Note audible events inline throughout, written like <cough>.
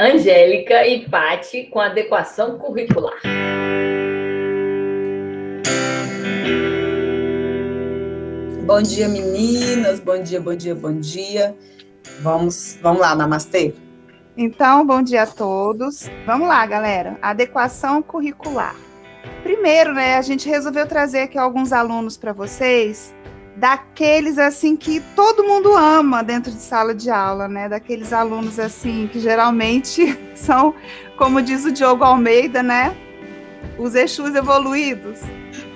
Angélica e Pati com adequação curricular. Bom dia, meninas. Bom dia, bom dia, bom dia. Vamos, vamos lá, namastê. Então, bom dia a todos. Vamos lá, galera. Adequação curricular. Primeiro, né, a gente resolveu trazer aqui alguns alunos para vocês, daqueles assim que todo mundo ama dentro de sala de aula, né? Daqueles alunos assim que geralmente <laughs> são, como diz o Diogo Almeida, né? Os Exus evoluídos.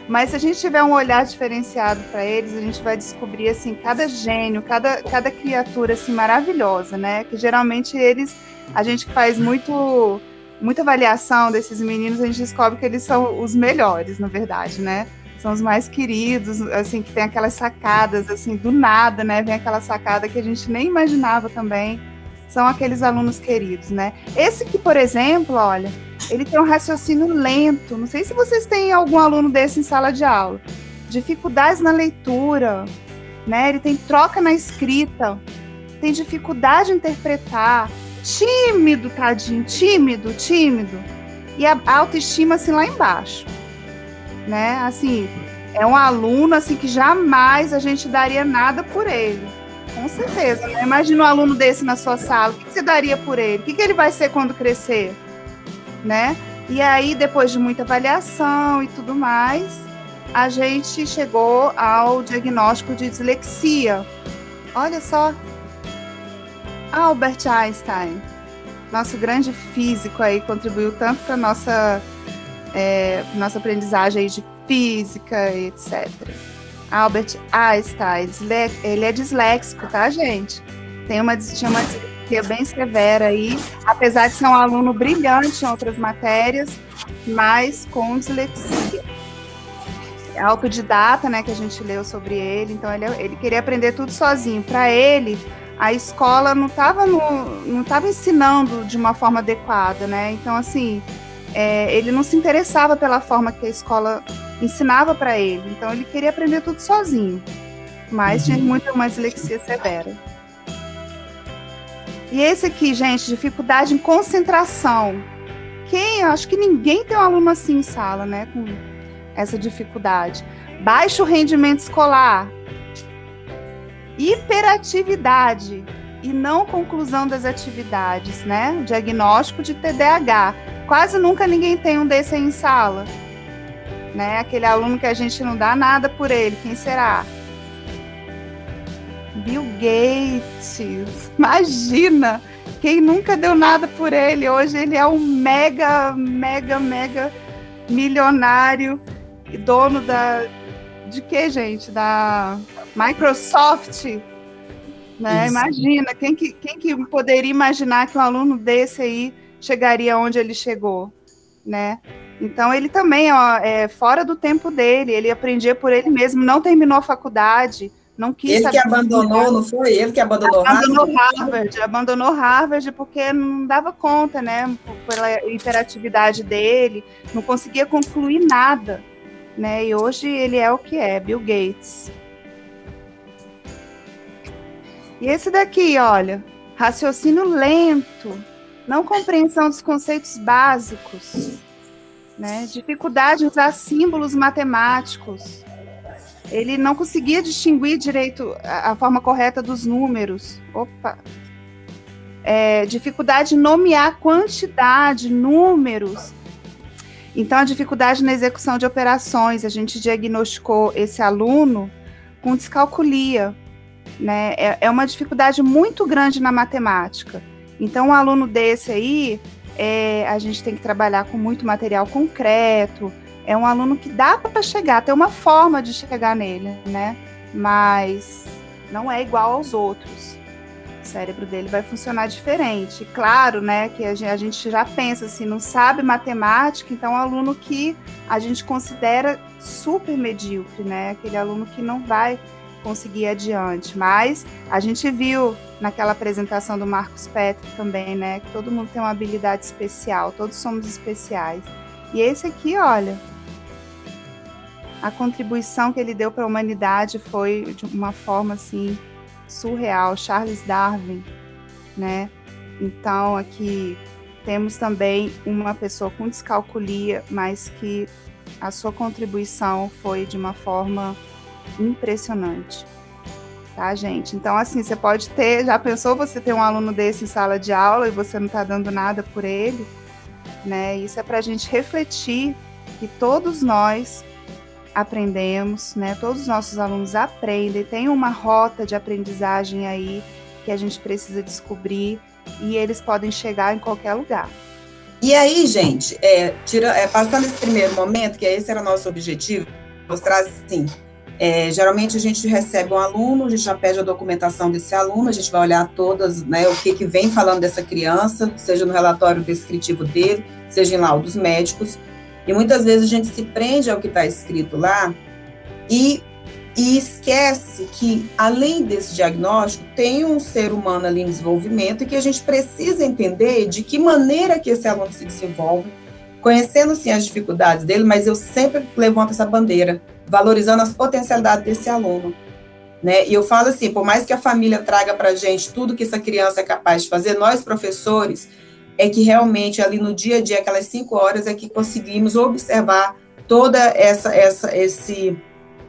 Mas se a gente tiver um olhar diferenciado para eles, a gente vai descobrir assim cada gênio, cada, cada criatura assim maravilhosa, né? Que geralmente eles a gente faz muito muita avaliação desses meninos, a gente descobre que eles são os melhores, na verdade, né? São os mais queridos, assim, que tem aquelas sacadas, assim, do nada, né? Vem aquela sacada que a gente nem imaginava também. São aqueles alunos queridos, né? Esse que, por exemplo, olha, ele tem um raciocínio lento. Não sei se vocês têm algum aluno desse em sala de aula. Dificuldades na leitura, né? Ele tem troca na escrita, tem dificuldade em interpretar, tímido, tadinho, tímido, tímido. E a autoestima assim lá embaixo. Né? Assim, é um aluno assim que jamais a gente daria nada por ele. Com certeza. Né? Imagina um aluno desse na sua sala. O que você daria por ele? O que ele vai ser quando crescer? Né? E aí, depois de muita avaliação e tudo mais, a gente chegou ao diagnóstico de dislexia. Olha só, Albert Einstein, nosso grande físico aí, contribuiu tanto para nossa é, nossa aprendizagem de física etc. Albert Einstein, ele é disléxico, tá, gente? Tem uma, tinha uma dislexia bem severa aí, apesar de ser um aluno brilhante em outras matérias, mas com dislexia. É autodidata, né, que a gente leu sobre ele, então ele, ele queria aprender tudo sozinho. Para ele, a escola não estava não tava ensinando de uma forma adequada, né? Então, assim, é, ele não se interessava pela forma que a escola ensinava para ele. Então, ele queria aprender tudo sozinho. Mas uhum. tinha muita uma dislexia severa. E esse aqui, gente, dificuldade em concentração. Quem? Acho que ninguém tem um aluno assim em sala, né? Com essa dificuldade. Baixo rendimento escolar hiperatividade e não conclusão das atividades, né? Diagnóstico de TDAH. Quase nunca ninguém tem um desse aí em sala. Né? Aquele aluno que a gente não dá nada por ele, quem será? Bill Gates. <laughs> Imagina! Quem nunca deu nada por ele, hoje ele é um mega, mega, mega milionário e dono da de que, gente? Da Microsoft, né? Imagina, quem que, quem que poderia imaginar que um aluno desse aí chegaria onde ele chegou, né? Então ele também, ó, é fora do tempo dele, ele aprendia por ele mesmo, não terminou a faculdade, não quis Ele que abandonou, não foi? Ele que abandonou, abandonou Harvard? Harvard? Abandonou Harvard porque não dava conta, né? Pela hiperatividade dele, não conseguia concluir nada, né? E hoje ele é o que é, Bill Gates. E esse daqui, olha, raciocínio lento, não compreensão dos conceitos básicos, né? dificuldade em usar símbolos matemáticos. Ele não conseguia distinguir direito a, a forma correta dos números. Opa! É, dificuldade em nomear quantidade, números. Então, a dificuldade na execução de operações. A gente diagnosticou esse aluno com descalculia, né? É, é uma dificuldade muito grande na matemática. Então, um aluno desse aí, é, a gente tem que trabalhar com muito material concreto. É um aluno que dá para chegar, tem uma forma de chegar nele, né? Mas não é igual aos outros. O cérebro dele vai funcionar diferente. Claro, né, que a gente já pensa assim, não sabe matemática, então é um aluno que a gente considera super medíocre, né? Aquele aluno que não vai conseguir ir adiante. Mas a gente viu naquela apresentação do Marcos Petro também, né, que todo mundo tem uma habilidade especial, todos somos especiais. E esse aqui, olha, a contribuição que ele deu para a humanidade foi de uma forma assim surreal, Charles Darwin, né? Então, aqui temos também uma pessoa com descalculia, mas que a sua contribuição foi de uma forma impressionante. Tá, gente? Então, assim, você pode ter. Já pensou você ter um aluno desse em sala de aula e você não está dando nada por ele? Né? Isso é para a gente refletir que todos nós aprendemos, né? Todos os nossos alunos aprendem, tem uma rota de aprendizagem aí que a gente precisa descobrir e eles podem chegar em qualquer lugar. E aí, gente, é, tira, é, passando esse primeiro momento, que esse era o nosso objetivo, mostrar assim, é, geralmente a gente recebe um aluno, a gente já pede a documentação desse aluno, a gente vai olhar todas, né, o que, que vem falando dessa criança, seja no relatório descritivo dele, seja em laudos médicos, e muitas vezes a gente se prende ao que está escrito lá e, e esquece que, além desse diagnóstico, tem um ser humano ali em desenvolvimento e que a gente precisa entender de que maneira que esse aluno se desenvolve, conhecendo sim as dificuldades dele, mas eu sempre levanto essa bandeira, valorizando as potencialidades desse aluno. Né? E eu falo assim, por mais que a família traga para a gente tudo que essa criança é capaz de fazer, nós professores é que realmente ali no dia a dia, aquelas cinco horas, é que conseguimos observar toda essa, essa, esse,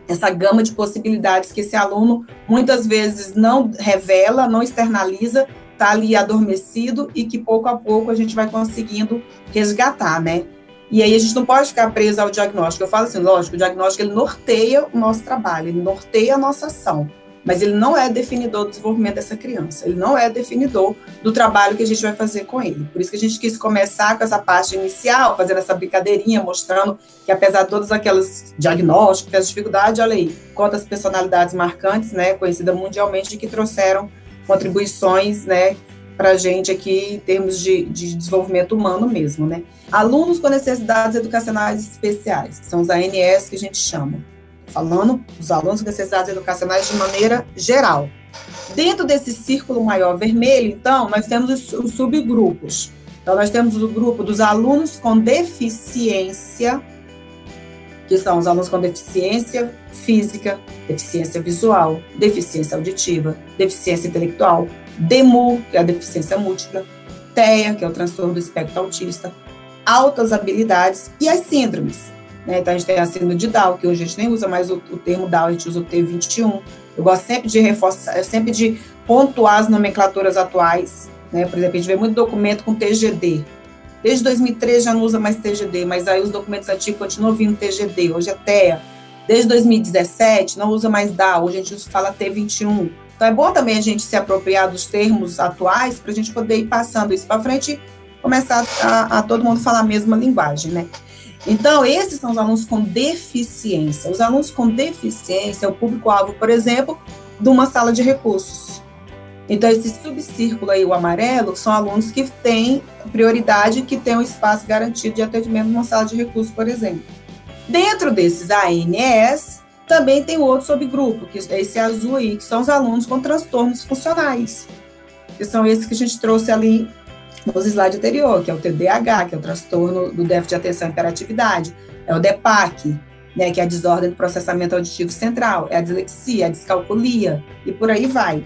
essa gama de possibilidades que esse aluno muitas vezes não revela, não externaliza, está ali adormecido e que pouco a pouco a gente vai conseguindo resgatar, né? E aí a gente não pode ficar preso ao diagnóstico. Eu falo assim, lógico, o diagnóstico ele norteia o nosso trabalho, ele norteia a nossa ação mas ele não é definidor do desenvolvimento dessa criança, ele não é definidor do trabalho que a gente vai fazer com ele. Por isso que a gente quis começar com essa parte inicial, fazendo essa brincadeirinha, mostrando que apesar de todos aqueles diagnósticos, as dificuldades, olha aí, quantas personalidades marcantes, né, conhecidas mundialmente, que trouxeram contribuições, né, para a gente aqui em termos de, de, desenvolvimento humano mesmo, né. Alunos com necessidades educacionais especiais, que são os ANS que a gente chama falando os alunos com necessidades educacionais de maneira geral. Dentro desse círculo maior vermelho, então, nós temos os, os subgrupos. Então, nós temos o grupo dos alunos com deficiência, que são os alunos com deficiência física, deficiência visual, deficiência auditiva, deficiência intelectual, DEMU, que é a deficiência múltipla, TEA, que é o transtorno do espectro autista, altas habilidades e as síndromes, né? Então, a gente tem a síndrome de Down, que hoje a gente nem usa mais o, o termo Down, a gente usa o T21. Eu gosto sempre de reforçar, sempre de pontuar as nomenclaturas atuais. Né? Por exemplo, a gente vê muito documento com TGD. Desde 2013 já não usa mais TGD, mas aí os documentos antigos continuam vindo TGD, hoje é TEA. Desde 2017 não usa mais DAO, hoje a gente fala T21. Então é bom também a gente se apropriar dos termos atuais para a gente poder ir passando isso para frente e começar a, a, todo mundo falar a mesma linguagem, né? Então, esses são os alunos com deficiência. Os alunos com deficiência, o público-alvo, por exemplo, de uma sala de recursos. Então, esse subcírculo aí, o amarelo, são alunos que têm prioridade, que têm um espaço garantido de atendimento numa sala de recursos, por exemplo. Dentro desses ANS, também tem outro subgrupo, que é esse azul aí, que são os alunos com transtornos funcionais, que são esses que a gente trouxe ali nos slides anterior, que é o TDAH, que é o transtorno do déficit de atenção e hiperatividade, é o DEPAC, né, que é a desordem do processamento auditivo central, é a dislexia, a descalculia, e por aí vai.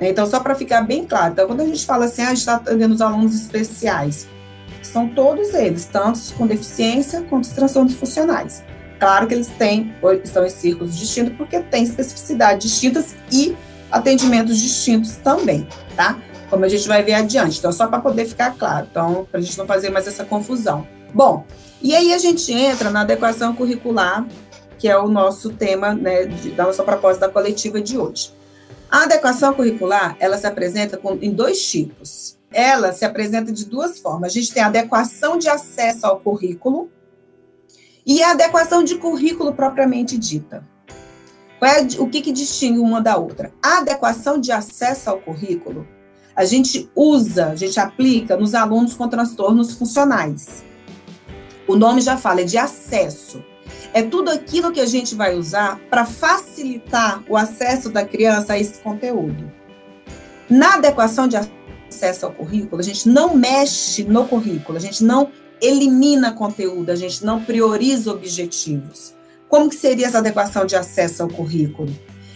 Então, só para ficar bem claro, então, quando a gente fala assim, ah, a gente está atendendo os alunos especiais, são todos eles, tanto com deficiência quanto os transtornos funcionais. Claro que eles têm, estão em círculos distintos, porque têm especificidades distintas e atendimentos distintos também, tá? como a gente vai ver adiante. Então, só para poder ficar claro, então, para a gente não fazer mais essa confusão. Bom, e aí a gente entra na adequação curricular, que é o nosso tema né, da nossa proposta da coletiva de hoje. A adequação curricular, ela se apresenta com, em dois tipos. Ela se apresenta de duas formas. A gente tem a adequação de acesso ao currículo e a adequação de currículo propriamente dita. É, o que, que distingue uma da outra? A adequação de acesso ao currículo a gente usa, a gente aplica nos alunos com transtornos funcionais. O nome já fala, é de acesso. É tudo aquilo que a gente vai usar para facilitar o acesso da criança a esse conteúdo. Na adequação de acesso ao currículo, a gente não mexe no currículo, a gente não elimina conteúdo, a gente não prioriza objetivos. Como que seria essa adequação de acesso ao currículo?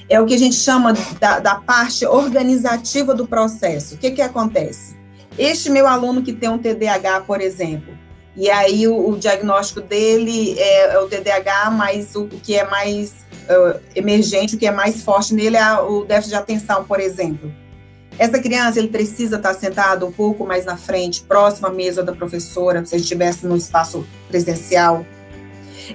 é o que a gente chama da, da parte organizativa do processo. O que, que acontece? este meu aluno que tem um TDAH, por exemplo, e aí o, o diagnóstico dele é, é, o TDAH, mas o, o que é mais uh, emergente, o que é mais forte nele é o déficit de atenção, por exemplo. Essa criança, ele precisa estar sentado um pouco mais na frente, próximo à mesa da professora, se ele estivesse no espaço presencial.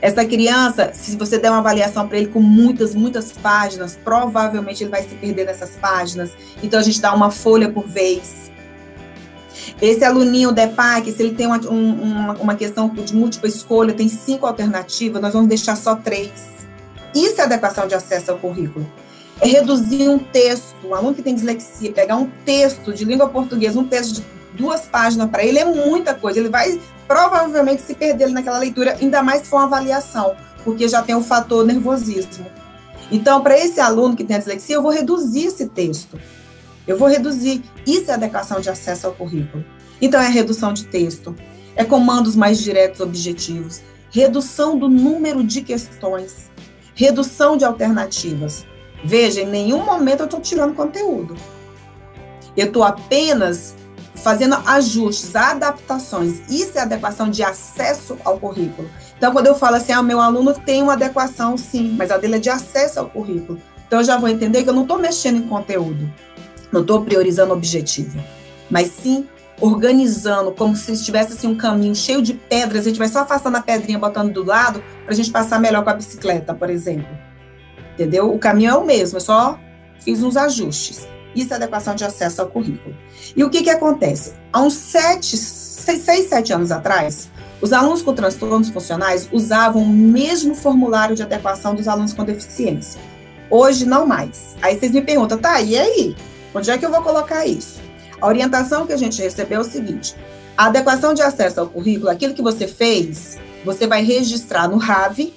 Essa criança, se você der uma avaliação para ele com muitas, muitas páginas, provavelmente ele vai se perder nessas páginas. Então a gente dá uma folha por vez. Esse aluninho DEPAC, se ele tem uma, um, uma questão de múltipla escolha, tem cinco alternativas, nós vamos deixar só três. Isso é adequação de acesso ao currículo. É reduzir um texto, um aluno que tem dislexia, pegar um texto de língua portuguesa, um texto de duas páginas para ele é muita coisa. Ele vai provavelmente se perder naquela leitura, ainda mais se for uma avaliação, porque já tem o fator nervosismo. Então, para esse aluno que tem a dislexia, eu vou reduzir esse texto. Eu vou reduzir. Isso é adequação de acesso ao currículo. Então, é redução de texto, é comandos mais diretos objetivos, redução do número de questões, redução de alternativas. Veja, em nenhum momento eu estou tirando conteúdo. Eu estou apenas fazendo ajustes, adaptações. Isso é adequação de acesso ao currículo. Então, quando eu falo assim, ah, meu aluno tem uma adequação, sim, mas a dele é de acesso ao currículo. Então, eu já vou entender que eu não estou mexendo em conteúdo, não estou priorizando objetivo, mas sim organizando como se estivesse assim, um caminho cheio de pedras, a gente vai só afastando a pedrinha, botando do lado, para a gente passar melhor com a bicicleta, por exemplo. Entendeu? O caminho é o mesmo, eu só fiz uns ajustes. Isso é adequação de acesso ao currículo. E o que, que acontece? Há uns sete, seis, seis, sete anos atrás, os alunos com transtornos funcionais usavam o mesmo formulário de adequação dos alunos com deficiência. Hoje, não mais. Aí vocês me perguntam, tá, e aí? Onde é que eu vou colocar isso? A orientação que a gente recebeu é o seguinte: a adequação de acesso ao currículo, aquilo que você fez, você vai registrar no RAV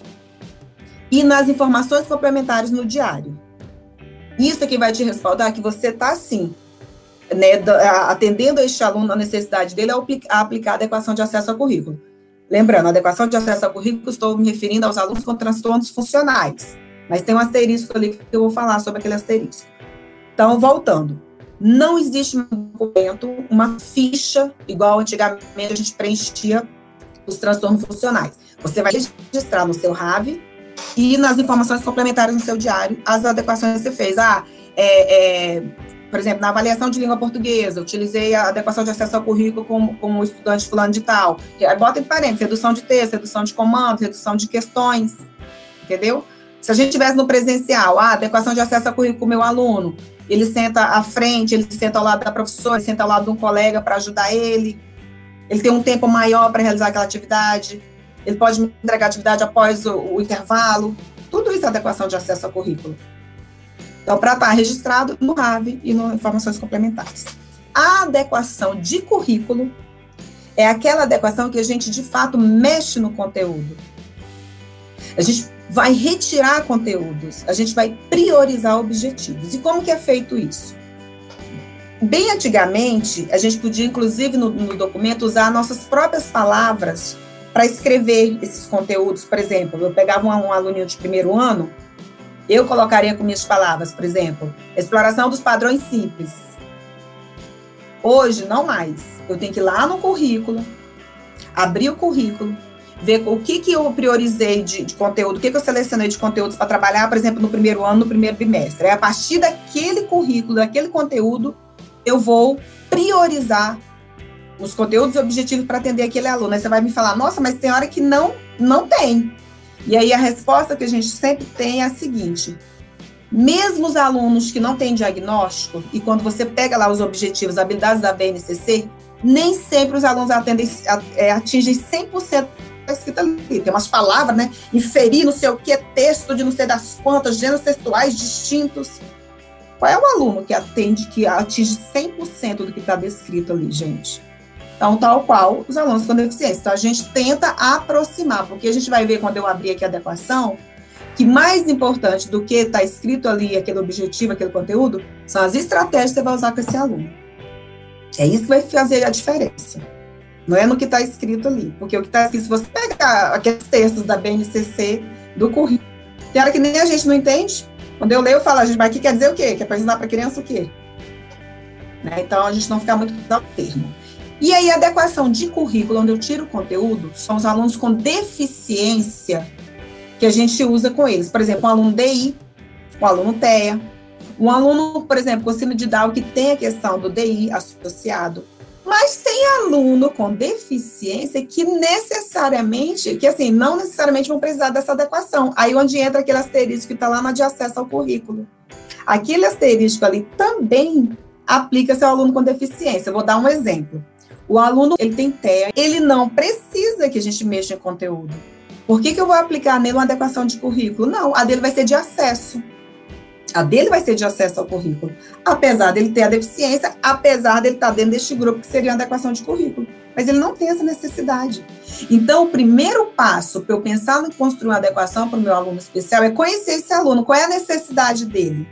e nas informações complementares no diário. Isso é que vai te respaldar que você está assim, né, atendendo este aluno a necessidade dele a aplicar a adequação de acesso ao currículo. Lembrando, adequação de acesso ao currículo, estou me referindo aos alunos com transtornos funcionais, mas tem um asterisco ali que eu vou falar sobre aquele asterisco. Então, voltando, não existe um documento, uma ficha, igual antigamente a gente preenchia os transtornos funcionais. Você vai registrar no seu RAV e nas informações complementares no seu diário as adequações que você fez. Ah, é, é, por exemplo, na avaliação de língua portuguesa, utilizei a adequação de acesso ao currículo como, como estudante fulano de tal. Aí bota em parênteses, redução de texto, redução de comandos, redução de questões, entendeu? Se a gente tivesse no presencial, ah, adequação de acesso ao currículo com meu aluno, ele senta à frente, ele senta ao lado da professora, ele senta ao lado de um colega para ajudar ele, ele tem um tempo maior para realizar aquela atividade, ele pode me entregar atividade após o, o intervalo. Tudo isso é adequação de acesso ao currículo. Então, para estar tá registrado no RAV e no Informações Complementares. A adequação de currículo é aquela adequação que a gente, de fato, mexe no conteúdo. A gente vai retirar conteúdos, a gente vai priorizar objetivos. E como que é feito isso? Bem antigamente, a gente podia, inclusive, no, no documento, usar nossas próprias palavras para escrever esses conteúdos, por exemplo, eu pegava um, um aluninho de primeiro ano, eu colocaria com minhas palavras, por exemplo, exploração dos padrões simples. Hoje, não mais. Eu tenho que ir lá no currículo, abrir o currículo, ver o que, que eu priorizei de, de conteúdo, o que, que eu selecionei de conteúdos para trabalhar, por exemplo, no primeiro ano, no primeiro bimestre. É a partir daquele currículo, daquele conteúdo, eu vou priorizar os conteúdos objetivos para atender aquele aluno. Aí você vai me falar, nossa, mas tem hora que não, não tem. E aí a resposta que a gente sempre tem é a seguinte: mesmo os alunos que não têm diagnóstico, e quando você pega lá os objetivos, habilidades da BNCC, nem sempre os alunos atendem, é, atingem 100% da escrita ali. Tem umas palavras, né? Inferir não sei o que, texto de não sei das quantas, gêneros textuais distintos. Qual é o aluno que atende, que atinge 100% do que está descrito ali, gente? Então, tal qual os alunos com deficiência. Então, a gente tenta aproximar, porque a gente vai ver quando eu abrir aqui a adequação, que mais importante do que está escrito ali, aquele objetivo, aquele conteúdo, são as estratégias que você vai usar com esse aluno. É isso que vai fazer a diferença. Não é no que está escrito ali. Porque o que está escrito, se você pegar aqueles textos da BNCC, do currículo, tem hora que nem a gente não entende. Quando eu leio, eu falo, a gente, mas aqui quer dizer o quê? Quer para ensinar para criança o quê? Né? Então, a gente não fica muito no termo. E aí, adequação de currículo, onde eu tiro o conteúdo, são os alunos com deficiência que a gente usa com eles. Por exemplo, um aluno DI, um aluno TEA, um aluno, por exemplo, com síndrome de Down, que tem a questão do DI associado. Mas tem aluno com deficiência que necessariamente, que assim, não necessariamente vão precisar dessa adequação. Aí onde entra aquele asterisco que está lá na de acesso ao currículo. Aquele asterisco ali também aplica-se ao aluno com deficiência. Eu vou dar um exemplo. O aluno, ele tem TEA, ele não precisa que a gente mexa em conteúdo. Por que, que eu vou aplicar nele uma adequação de currículo? Não, a dele vai ser de acesso. A dele vai ser de acesso ao currículo. Apesar dele ter a deficiência, apesar dele estar dentro deste grupo que seria uma adequação de currículo. Mas ele não tem essa necessidade. Então, o primeiro passo para eu pensar em construir uma adequação para o meu aluno especial é conhecer esse aluno, qual é a necessidade dele.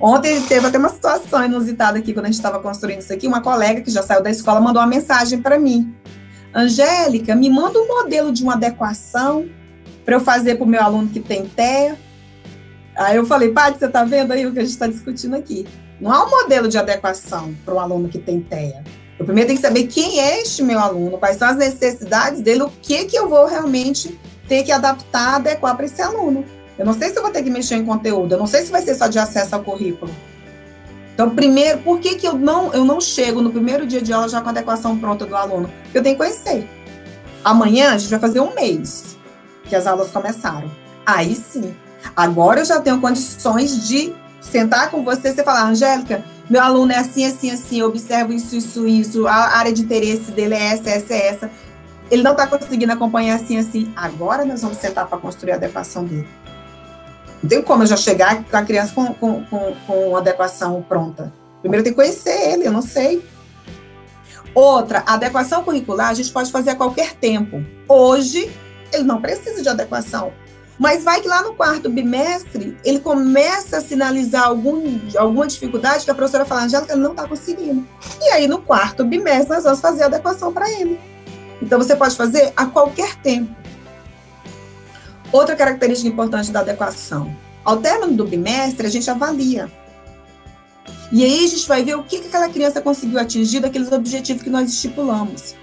Ontem teve até uma situação inusitada aqui, quando a gente estava construindo isso aqui, uma colega que já saiu da escola mandou uma mensagem para mim. Angélica, me manda um modelo de uma adequação para eu fazer para o meu aluno que tem TEA. Aí eu falei, Paty, você está vendo aí o que a gente está discutindo aqui? Não há um modelo de adequação para um aluno que tem TEA. Eu primeiro tenho que saber quem é este meu aluno, quais são as necessidades dele, o que, que eu vou realmente ter que adaptar, adequar para esse aluno. Eu não sei se eu vou ter que mexer em conteúdo, eu não sei se vai ser só de acesso ao currículo. Então, primeiro, por que, que eu, não, eu não chego no primeiro dia de aula já com a adequação pronta do aluno? Porque eu tenho que conhecer. Amanhã a gente vai fazer um mês que as aulas começaram. Aí sim. Agora eu já tenho condições de sentar com você e falar, Angélica, meu aluno é assim, assim, assim, eu observo isso, isso, isso, a área de interesse dele é essa, essa, essa. Ele não está conseguindo acompanhar assim, assim. Agora nós vamos sentar para construir a adequação dele. Não tem como eu já chegar com a criança com, com, com, com adequação pronta. Primeiro tem que conhecer ele, eu não sei. Outra, adequação curricular a gente pode fazer a qualquer tempo. Hoje, ele não precisa de adequação. Mas vai que lá no quarto bimestre, ele começa a sinalizar algum, alguma dificuldade que a professora fala, Angélica, não está conseguindo. E aí, no quarto bimestre, nós vamos fazer a adequação para ele. Então, você pode fazer a qualquer tempo. Outra característica importante da adequação. Ao término do bimestre, a gente avalia. E aí a gente vai ver o que, que aquela criança conseguiu atingir daqueles objetivos que nós estipulamos.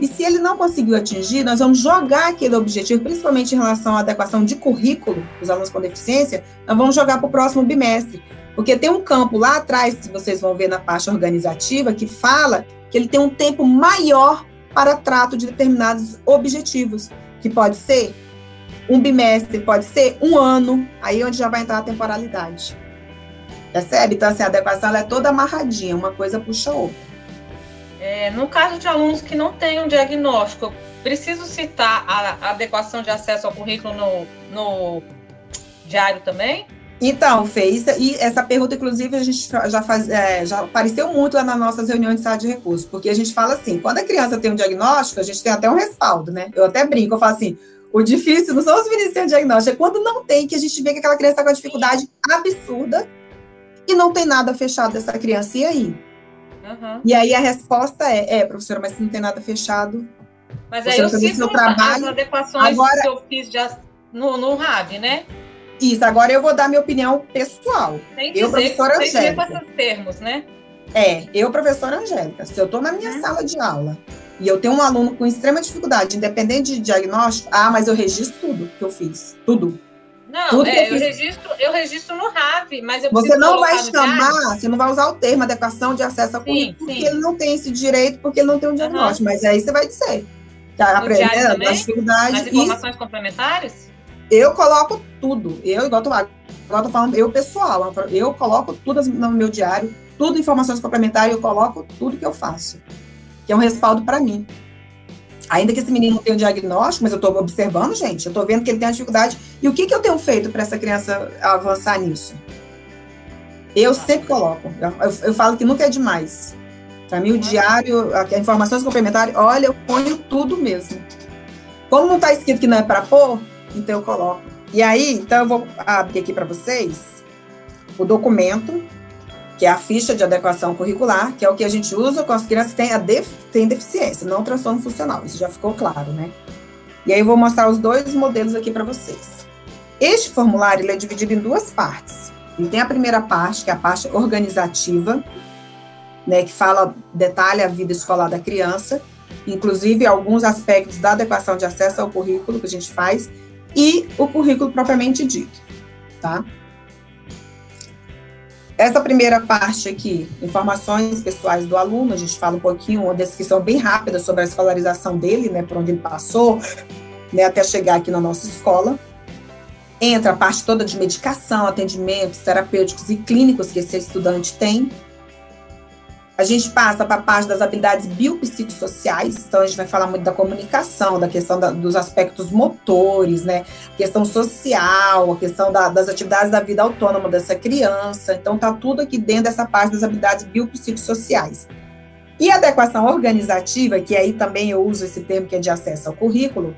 E se ele não conseguiu atingir, nós vamos jogar aquele objetivo, principalmente em relação à adequação de currículo dos alunos com deficiência, nós vamos jogar para o próximo bimestre. Porque tem um campo lá atrás, que vocês vão ver na parte organizativa, que fala que ele tem um tempo maior para trato de determinados objetivos, que pode ser um bimestre pode ser um ano, aí onde já vai entrar a temporalidade. Percebe? Então, assim, a adequação é toda amarradinha, uma coisa puxa a outra. É, no caso de alunos que não têm um diagnóstico, preciso citar a, adequação de acesso ao currículo no, no diário também? Então, fez, e essa pergunta, inclusive, a gente já, faz, é, já apareceu muito lá nas nossas reuniões de sala de recursos, porque a gente fala assim, quando a criança tem um diagnóstico, a gente tem até um respaldo, né? Eu até brinco, eu falo assim, o difícil não são os meninos sem diagnóstico, é quando não tem, que a gente vê que aquela criança está com uma dificuldade absurda e não tem nada fechado dessa criança. E aí? Uhum. E aí a resposta é, é, professora, mas se não tem nada fechado. Mas aí eu cito seu trabalho, as adequações agora, que eu fiz já no, no RAV, né? Isso, agora eu vou dar minha opinião pessoal. Tem que eu, dizer, professora Angélica. com esses termos, né? É, eu, professora Angélica, se eu estou na minha uhum. sala de aula e eu tenho um aluno com extrema dificuldade, independente de diagnóstico, ah, mas eu registro tudo que eu fiz, tudo. Não, é, eu, eu, registro, eu registro no RAV, mas eu Você não vai chamar, você não vai usar o termo adequação de acesso ao currículo, porque ele não tem esse direito, porque ele não tem um diagnóstico, uhum. mas aí você vai dizer. Que aprendendo a dificuldade. As informações complementares? Eu coloco tudo. Eu, igual tô, igual tô falando, eu pessoal, eu coloco tudo no meu diário, tudo informações complementares, eu coloco tudo que eu faço que é um respaldo para mim. Ainda que esse menino não tenha um diagnóstico, mas eu estou observando, gente, eu estou vendo que ele tem uma dificuldade. E o que, que eu tenho feito para essa criança avançar nisso? Eu sempre coloco. Eu, eu, eu falo que nunca é demais. Para mim, o diário, a, a informações complementares, olha, eu ponho tudo mesmo. Como não está escrito que não é para pôr, então eu coloco. E aí, então eu vou abrir aqui para vocês o documento que é a ficha de adequação curricular, que é o que a gente usa com as crianças que têm, def têm deficiência, não transtorno funcional. Isso já ficou claro, né? E aí eu vou mostrar os dois modelos aqui para vocês. Este formulário ele é dividido em duas partes. Ele tem a primeira parte, que é a parte organizativa, né, que fala, detalha a vida escolar da criança, inclusive alguns aspectos da adequação de acesso ao currículo que a gente faz, e o currículo propriamente dito, tá? Essa primeira parte aqui, informações pessoais do aluno, a gente fala um pouquinho, uma descrição bem rápida sobre a escolarização dele, né, por onde ele passou, né, até chegar aqui na nossa escola. Entra a parte toda de medicação, atendimentos terapêuticos e clínicos que esse estudante tem, a gente passa para a parte das habilidades biopsicossociais, então a gente vai falar muito da comunicação, da questão da, dos aspectos motores, né? questão social, a questão da, das atividades da vida autônoma dessa criança. Então, tá tudo aqui dentro dessa parte das habilidades biopsicossociais. E a adequação organizativa, que aí também eu uso esse termo que é de acesso ao currículo,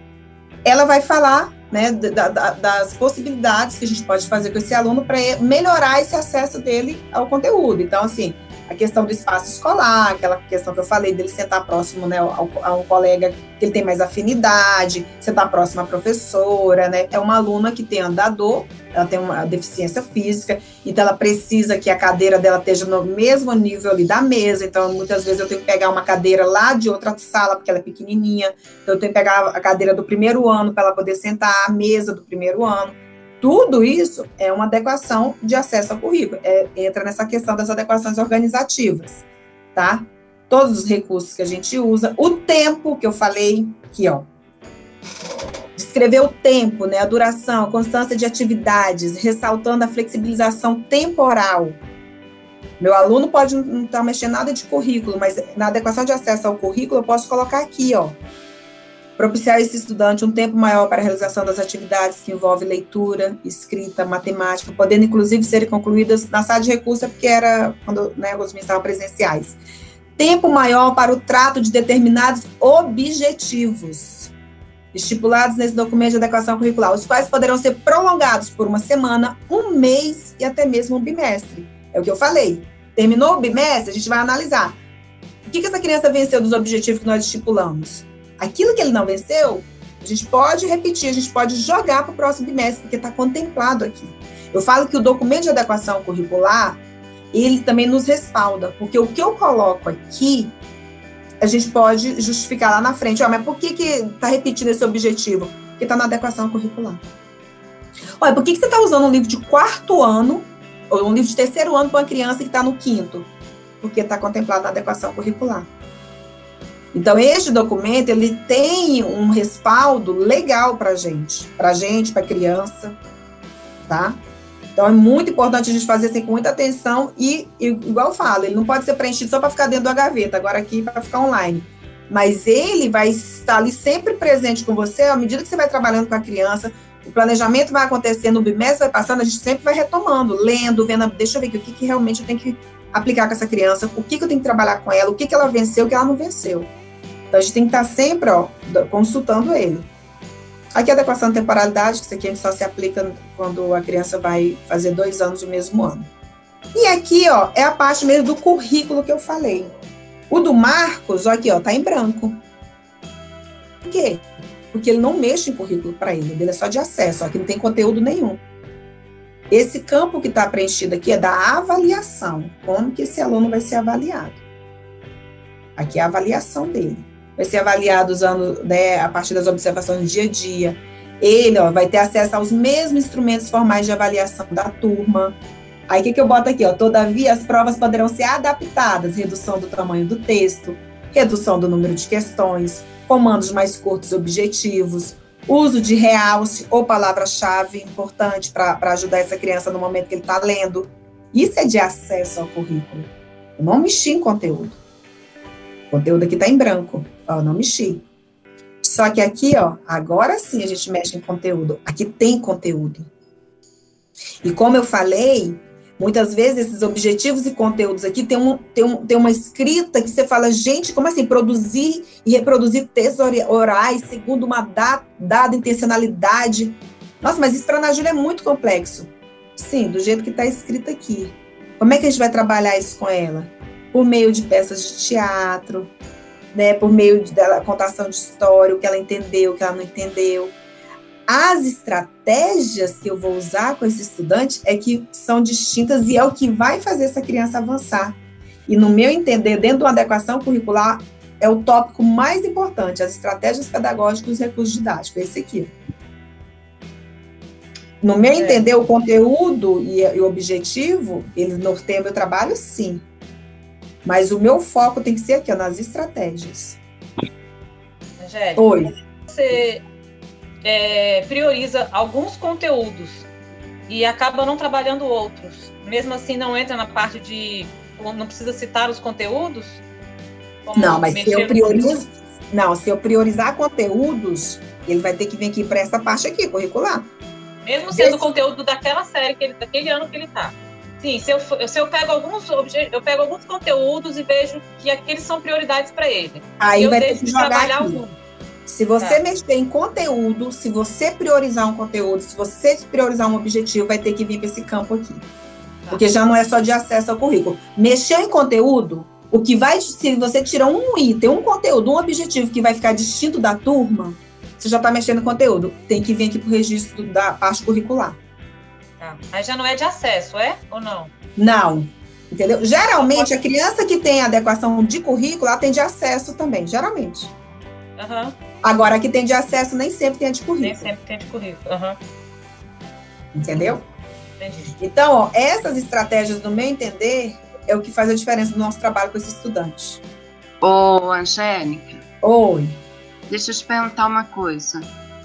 ela vai falar né, da, da, das possibilidades que a gente pode fazer com esse aluno para melhorar esse acesso dele ao conteúdo. Então, assim, a questão do espaço escolar, aquela questão que eu falei dele sentar próximo né, ao, a um colega que ele tem mais afinidade, sentar próximo à professora, né? É uma aluna que tem andador, ela tem uma deficiência física, então ela precisa que a cadeira dela esteja no mesmo nível ali da mesa, então muitas vezes eu tenho que pegar uma cadeira lá de outra sala, porque ela é pequenininha, então eu tenho que pegar a cadeira do primeiro ano para ela poder sentar à mesa do primeiro ano. Tudo isso é uma adequação de acesso ao currículo, é, entra nessa questão das adequações organizativas, tá? Todos os recursos que a gente usa, o tempo que eu falei aqui, ó. Descrever o tempo, né, a duração, a constância de atividades, ressaltando a flexibilização temporal. Meu aluno pode não estar tá mexendo nada de currículo, mas na adequação de acesso ao currículo eu posso colocar aqui, ó, propiciar a esse estudante um tempo maior para a realização das atividades que envolvem leitura, escrita, matemática, podendo inclusive serem concluídas na sala de recurso, porque era quando né, os estavam presenciais. Tempo maior para o trato de determinados objetivos estipulados nesse documento de adequação curricular, os quais poderão ser prolongados por uma semana, um mês e até mesmo um bimestre. É o que eu falei. Terminou o bimestre, a gente vai analisar. O que, que essa criança venceu dos objetivos que nós estipulamos? Aquilo que ele não venceu, a gente pode repetir, a gente pode jogar para o próximo bimestre, porque está contemplado aqui. Eu falo que o documento de adequação curricular, ele também nos respalda, porque o que eu coloco aqui, a gente pode justificar lá na frente. Oh, mas por que está repetindo esse objetivo? Porque está na adequação curricular. Olha, por que, que você está usando um livro de quarto ano, ou um livro de terceiro ano para uma criança que está no quinto? Porque está contemplado na adequação curricular. Então, este documento, ele tem um respaldo legal para a gente, para a gente, para criança, tá? Então, é muito importante a gente fazer assim com muita atenção e, igual eu falo, ele não pode ser preenchido só para ficar dentro da gaveta, agora aqui para ficar online. Mas ele vai estar ali sempre presente com você à medida que você vai trabalhando com a criança, o planejamento vai acontecendo, o bimestre vai passando, a gente sempre vai retomando, lendo, vendo, deixa eu ver aqui, o que, que realmente eu tenho que aplicar com essa criança, o que, que eu tenho que trabalhar com ela, o que, que ela venceu, o que ela não venceu. Então, a gente tem que estar sempre ó, consultando ele. Aqui a adequação de temporalidade, que isso aqui a gente só se aplica quando a criança vai fazer dois anos no mesmo ano. E aqui, ó, é a parte mesmo do currículo que eu falei. O do Marcos, ó, aqui, ó, tá em branco. Por quê? Porque ele não mexe em currículo para ele, ele é só de acesso, aqui não tem conteúdo nenhum. Esse campo que está preenchido aqui é da avaliação, como que esse aluno vai ser avaliado. Aqui é a avaliação dele vai ser avaliado usando né, a partir das observações do dia a dia. Ele ó, vai ter acesso aos mesmos instrumentos formais de avaliação da turma. Aí o que, que eu boto aqui? Ó? Todavia, as provas poderão ser adaptadas, redução do tamanho do texto, redução do número de questões, comandos mais curtos objetivos, uso de realce ou palavra-chave importante para ajudar essa criança no momento que ele está lendo. Isso é de acesso ao currículo. Eu não mexi em conteúdo. O conteúdo aqui está em branco. Não mexi. Só que aqui, ó, agora sim a gente mexe em conteúdo. Aqui tem conteúdo. E como eu falei, muitas vezes esses objetivos e conteúdos aqui tem, um, tem, um, tem uma escrita que você fala, gente, como assim? Produzir e reproduzir textos orais segundo uma da, dada intencionalidade. Nossa, mas isso para a Ana Júlia é muito complexo. Sim, do jeito que está escrito aqui. Como é que a gente vai trabalhar isso com ela? por meio de peças de teatro, né, por meio de dela, contação de história, o que ela entendeu, o que ela não entendeu. As estratégias que eu vou usar com esse estudante é que são distintas e é o que vai fazer essa criança avançar. E no meu entender, dentro de uma adequação curricular, é o tópico mais importante, as estratégias pedagógicas e os recursos didáticos, esse aqui. No meu é. entender, o conteúdo e, e, o objetivo, ele norteia meu trabalho, sim. Mas o meu foco tem que ser aqui, ó, nas estratégias. Angélica, Oi. Você é, prioriza alguns conteúdos e acaba não trabalhando outros. Mesmo assim, não entra na parte de não precisa citar os conteúdos? não, mas se eu priorizo, não, se eu priorizar conteúdos, ele vai ter que vir aqui para essa parte aqui, curricular. Mesmo sendo Desse... conteúdo daquela série, que ele, daquele ano que ele está. Sim, se eu, se eu pego alguns eu pego alguns conteúdos e vejo que aqueles são prioridades para ele. Aí vai ter que jogar aqui. Algum. Se você tá. mexer em conteúdo, se você priorizar um conteúdo, se você priorizar um objetivo, vai ter que vir para esse campo aqui. Tá. Porque já não é só de acesso ao currículo. Mexer em conteúdo, o que vai, se você tira um item, um conteúdo, um objetivo que vai ficar distinto da turma, você já está mexendo em conteúdo. Tem que vir aqui para o registro da parte curricular. Tá. Aí já não é de acesso, é? Ou não? Não. Entendeu? Geralmente, a criança que tem adequação de currículo, ela tem de acesso também, geralmente. Uhum. Agora, que tem de acesso nem sempre tem de currículo. Nem sempre tem de currículo. Uhum. Entendeu? Entendi. Então, ó, essas estratégias, no meu entender, é o que faz a diferença no nosso trabalho com esse estudante. Ô, Angélica. Oi. Deixa eu te perguntar uma coisa.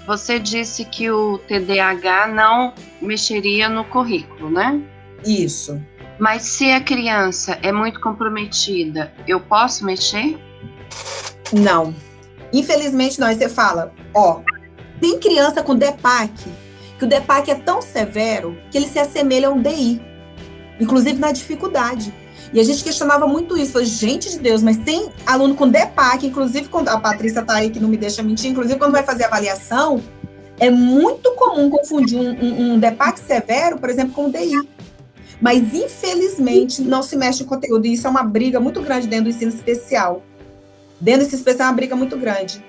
Você disse que o TDAH não mexeria no currículo, né? Isso. Mas se a criança é muito comprometida, eu posso mexer? Não. Infelizmente. Aí você fala, ó, tem criança com DEPAC, que o DEPAC é tão severo que ele se assemelha a um DI, inclusive na dificuldade. E a gente questionava muito isso. Falei, gente de Deus, mas tem aluno com DEPAC, inclusive quando a Patrícia está aí, que não me deixa mentir, inclusive quando vai fazer avaliação, é muito comum confundir um, um, um DEPAC severo, por exemplo, com um DI. Mas, infelizmente, não se mexe em conteúdo. E isso é uma briga muito grande dentro do ensino especial. Dentro ensino especial é uma briga muito grande.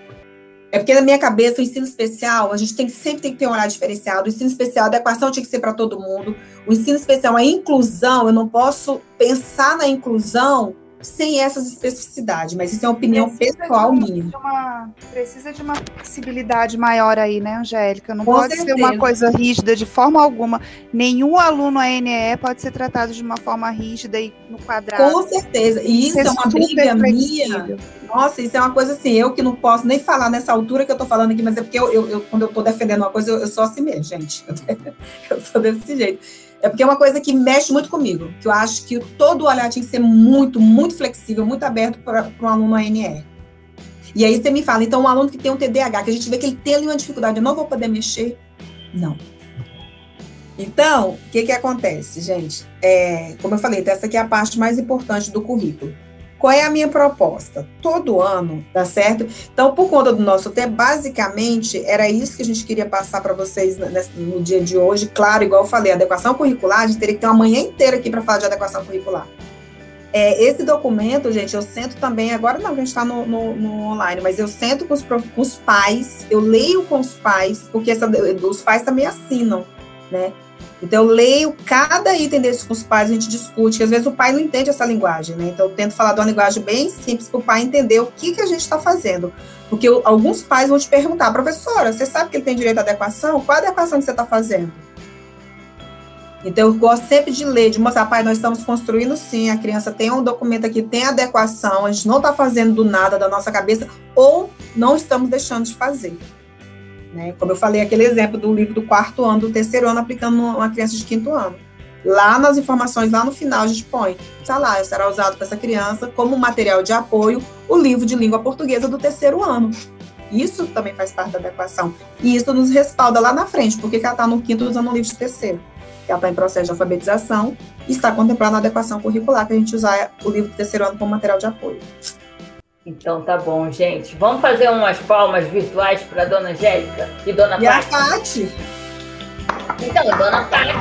É porque na minha cabeça, o ensino especial, a gente tem, sempre tem que ter um olhar diferenciado. O ensino especial, a adequação tinha que ser para todo mundo. O ensino especial, a inclusão, eu não posso pensar na inclusão sem essas especificidades, mas isso é uma opinião precisa pessoal uma, minha. De uma, precisa de uma flexibilidade maior aí, né, Angélica? Não Com pode certeza. ser uma coisa rígida de forma alguma. Nenhum aluno ANE pode ser tratado de uma forma rígida e no quadrado. Com certeza. E isso é uma briga minha. Nossa, isso é uma coisa assim, eu que não posso nem falar nessa altura que eu tô falando aqui, mas é porque eu, eu, eu quando eu tô defendendo uma coisa, eu, eu sou assim mesmo, gente. <laughs> Eu sou desse jeito. É porque é uma coisa que mexe muito comigo, que eu acho que todo o olhar tinha que ser muito, muito flexível, muito aberto para um aluno ANR. E aí você me fala, então um aluno que tem um TDAH, que a gente vê que ele tem ali uma dificuldade, eu não vou poder mexer? Não. Então, o que que acontece, gente? É, como eu falei, essa aqui é a parte mais importante do currículo. Qual é a minha proposta? Todo ano, tá certo? Então, por conta do nosso tempo, basicamente, era isso que a gente queria passar para vocês no dia de hoje. Claro, igual eu falei, adequação curricular, a gente teria que ter uma manhã inteira aqui para falar de adequação curricular. É, esse documento, gente, eu sento também, agora não, a gente está no, no, no, online, mas eu sento com os, com os pais, eu leio com os pais, porque essa, os pais também assinam, né? Então, eu leio cada item desses com os pais, a gente discute, que às vezes o pai não entende essa linguagem, né? Então, eu tento falar de uma linguagem bem simples para o pai entender o que, que a gente está fazendo. Porque eu, alguns pais vão te perguntar, professora, você sabe que ele tem direito à adequação? Qual a adequação que você está fazendo? Então, eu gosto sempre de ler, de mostrar, pai, nós estamos construindo sim, a criança tem um documento aqui, tem adequação, a gente não está fazendo do nada da nossa cabeça, ou não estamos deixando de fazer. Né? Como eu falei, aquele exemplo do livro do quarto ano, do terceiro ano, aplicando uma criança de quinto ano. Lá nas informações, lá no final, a gente põe, lá, será usado para essa criança como material de apoio o livro de língua portuguesa do terceiro ano. Isso também faz parte da adequação. E isso nos respalda lá na frente, porque ela está no quinto usando o livro de terceiro. Ela está em processo de alfabetização e está contemplada na adequação curricular, que a gente usar o livro do terceiro ano como material de apoio. Então tá bom, gente. Vamos fazer umas palmas virtuais para dona Angélica e dona E a Paty. Então, dona Paty.